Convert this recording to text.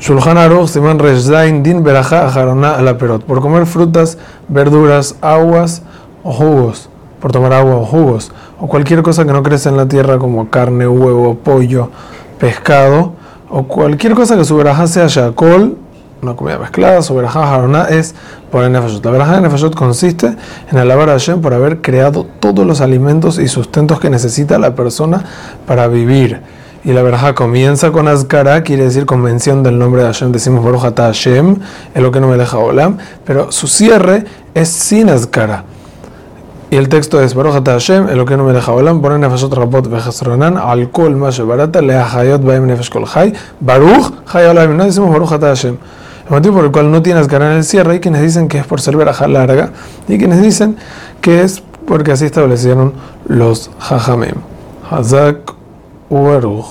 Shulchan Aruch, Simán Reshdain, Din Berajá, Ajarona, a la perot. Por comer frutas, verduras, aguas o jugos. Por tomar agua o jugos. O cualquier cosa que no crece en la tierra como carne, huevo, pollo, pescado. O cualquier cosa que su verajá sea shakol, una comida mezclada, su verajá Ajarona es por el nefashot. La verajá de nefashot consiste en alabar a Hashem por haber creado todos los alimentos y sustentos que necesita la persona para vivir y la verja comienza con Azkara, quiere decir convención del nombre de Hashem, decimos Baruch Ata Hashem, es lo que no me deja Olam, pero su cierre es sin Azkara. Y el texto es Baruch Ata Hashem, es lo que no me deja Olam, ponen nefashot rapot vejasronan, alcohol más barata, le hayot baim nefesh kol hay, Baruch hay Olam, no decimos Baruch Ata Hashem. El motivo por el cual no tiene Azkara en el cierre, hay quienes dicen que es por ser verja larga, y quienes dicen que es porque así establecieron los Jajamim. Hazak ouro